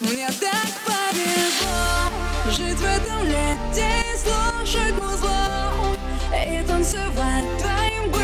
Мне так повезло Жить в этом лете слушать музло И танцевать твоим голосом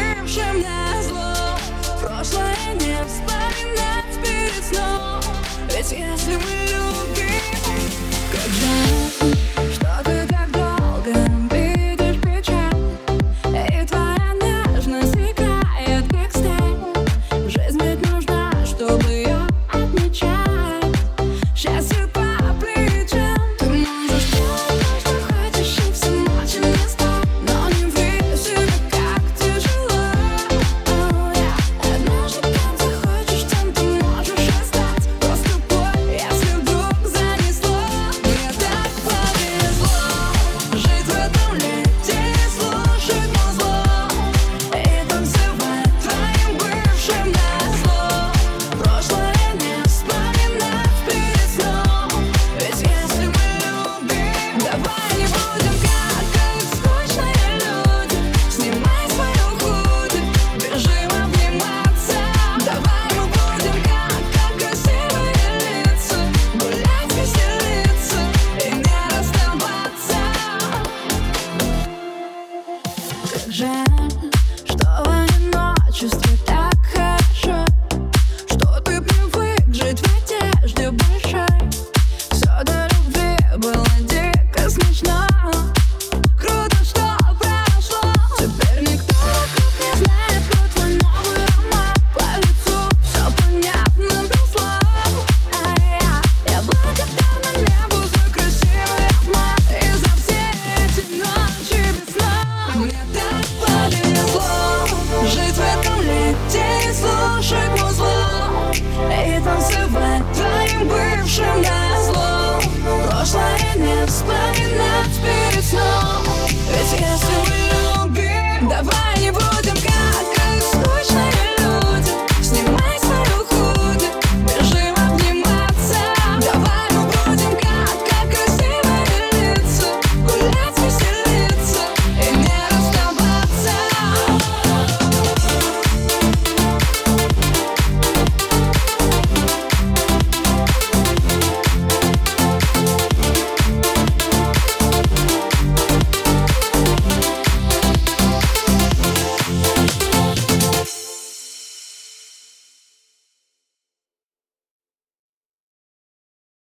жаль, что в одиночестве так хорошо Что ты привык жить в одежде большой. Все до любви было дико смешно.